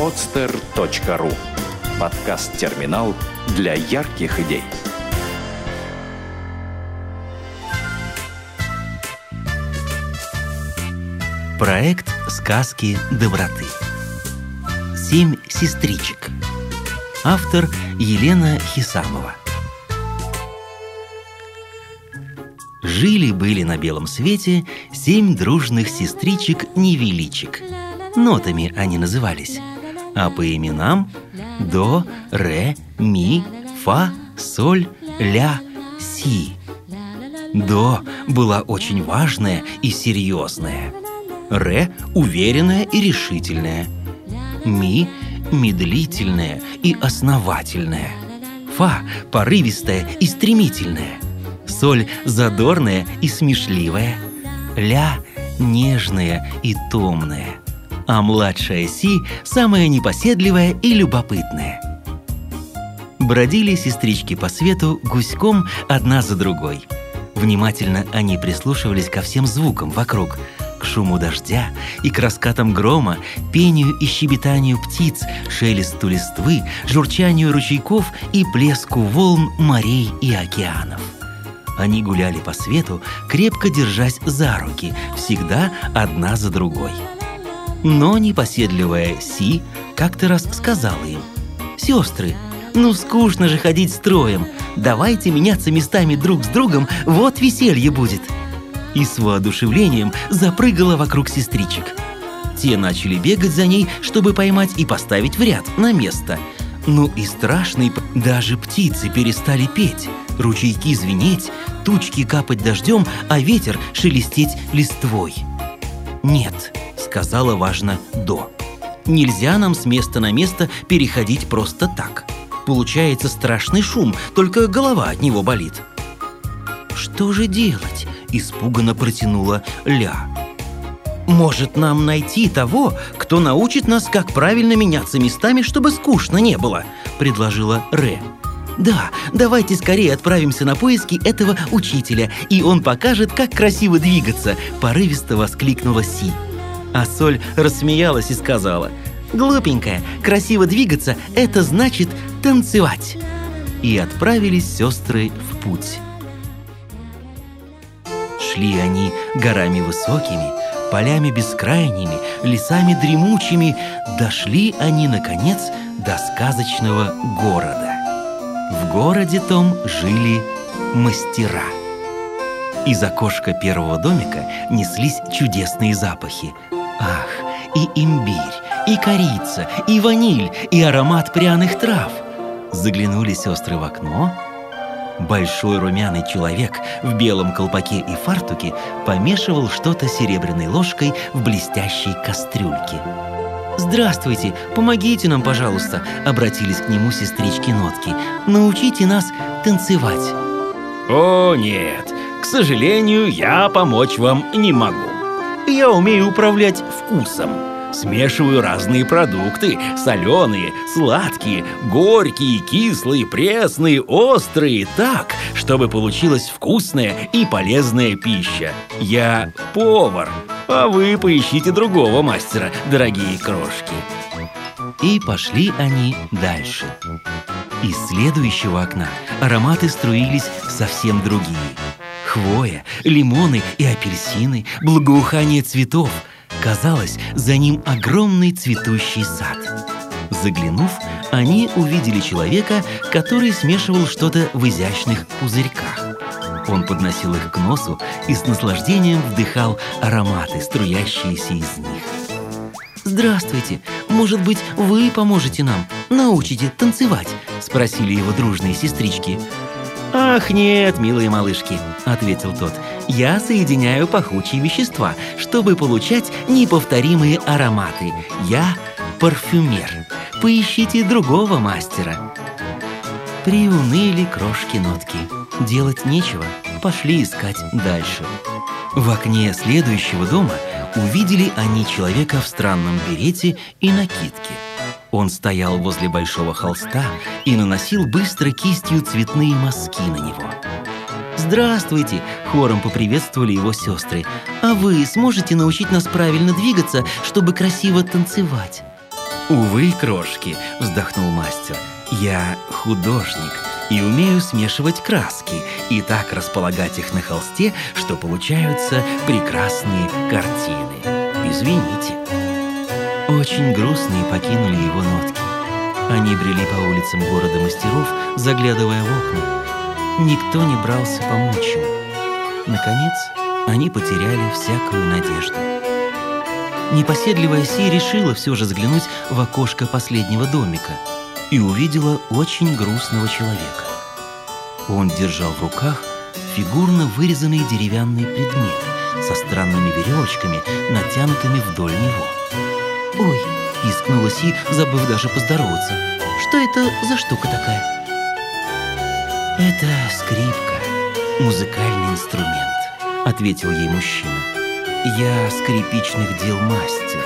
podster.ru Подкаст-терминал для ярких идей. Проект «Сказки доброты». Семь сестричек. Автор Елена Хисамова. Жили-были на белом свете семь дружных сестричек-невеличек. Нотами они назывались. А по именам до, ре, ми, фа, соль, ля, си. До была очень важная и серьезная. Ре – уверенная и решительная. Ми – медлительная и основательная. Фа – порывистая и стремительная. Соль – задорная и смешливая. Ля – нежная и томная. А младшая Си – самая непоседливая и любопытная. Бродили сестрички по свету гуськом одна за другой. Внимательно они прислушивались ко всем звукам вокруг – к шуму дождя и к раскатам грома, пению и щебетанию птиц, шелесту листвы, журчанию ручейков и плеску волн морей и океанов. Они гуляли по свету, крепко держась за руки, всегда одна за другой. Но непоседливая Си как-то раз сказала им, «Сестры, ну скучно же ходить строем, давайте меняться местами друг с другом, вот веселье будет!» и с воодушевлением запрыгала вокруг сестричек. Те начали бегать за ней, чтобы поймать и поставить в ряд, на место. Ну и страшный, даже птицы перестали петь, ручейки звенеть, тучки капать дождем, а ветер шелестеть листвой. «Нет», — сказала важно До. «Нельзя нам с места на место переходить просто так. Получается страшный шум, только голова от него болит». «Что же делать?» испуганно протянула Ля. «Может, нам найти того, кто научит нас, как правильно меняться местами, чтобы скучно не было?» – предложила Ре. «Да, давайте скорее отправимся на поиски этого учителя, и он покажет, как красиво двигаться», – порывисто воскликнула Си. А Соль рассмеялась и сказала, «Глупенькая, красиво двигаться – это значит танцевать». И отправились сестры в путь. Шли они горами высокими, полями бескрайними, лесами дремучими, дошли они, наконец, до сказочного города. В городе том жили мастера. Из окошка первого домика неслись чудесные запахи. Ах, и имбирь, и корица, и ваниль, и аромат пряных трав. Заглянули сестры в окно — Большой румяный человек в белом колпаке и фартуке помешивал что-то серебряной ложкой в блестящей кастрюльке. «Здравствуйте, помогите нам, пожалуйста», — обратились к нему сестрички-нотки. «Научите нас танцевать». «О, нет, к сожалению, я помочь вам не могу. Я умею управлять вкусом», Смешиваю разные продукты – соленые, сладкие, горькие, кислые, пресные, острые – так, чтобы получилась вкусная и полезная пища. Я повар, а вы поищите другого мастера, дорогие крошки. И пошли они дальше. Из следующего окна ароматы струились совсем другие. Хвоя, лимоны и апельсины, благоухание цветов – Казалось, за ним огромный цветущий сад. Заглянув, они увидели человека, который смешивал что-то в изящных пузырьках. Он подносил их к носу и с наслаждением вдыхал ароматы, струящиеся из них. «Здравствуйте! Может быть, вы поможете нам? Научите танцевать?» – спросили его дружные сестрички. «Ах, нет, милые малышки», — ответил тот. «Я соединяю пахучие вещества, чтобы получать неповторимые ароматы. Я парфюмер. Поищите другого мастера». Приуныли крошки-нотки. Делать нечего, пошли искать дальше. В окне следующего дома увидели они человека в странном берете и накидке – он стоял возле большого холста и наносил быстро кистью цветные мазки на него. «Здравствуйте!» – хором поприветствовали его сестры. «А вы сможете научить нас правильно двигаться, чтобы красиво танцевать?» Увы, крошки, вздохнул мастер. Я художник и умею смешивать краски и так располагать их на холсте, что получаются прекрасные картины. Извините. Очень грустные покинули его нотки. Они брели по улицам города мастеров, заглядывая в окна. Никто не брался помочь им. Наконец, они потеряли всякую надежду. Непоседливая Си решила все же взглянуть в окошко последнего домика и увидела очень грустного человека. Он держал в руках фигурно вырезанный деревянный предмет со странными веревочками, натянутыми вдоль него. «Ой!» – пискнула Си, забыв даже поздороваться. «Что это за штука такая?» «Это скрипка, музыкальный инструмент», – ответил ей мужчина. «Я скрипичных дел мастер.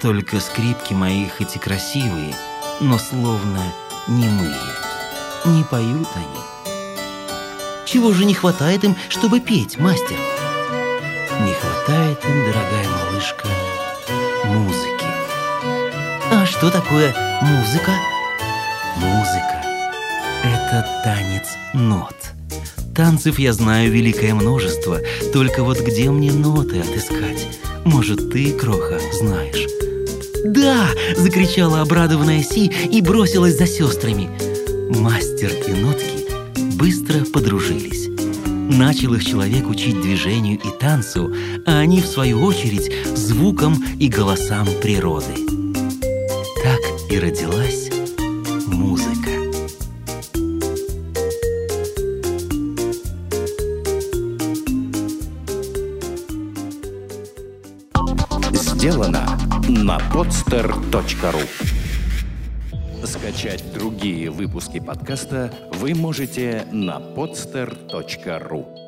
Только скрипки мои хоть и красивые, но словно немые. Не поют они». «Чего же не хватает им, чтобы петь, мастер?» «Не хватает им, дорогая малышка, музыки». «А что такое музыка?» «Музыка это танец нот. Танцев я знаю великое множество, только вот где мне ноты отыскать? Может, ты, Кроха, знаешь? «Да!» – закричала обрадованная Си и бросилась за сестрами. Мастер и нотки быстро подружились. Начал их человек учить движению и танцу, а они, в свою очередь, звукам и голосам природы. Так и родилась музыка. сделано на podster.ru Скачать другие выпуски подкаста вы можете на podster.ru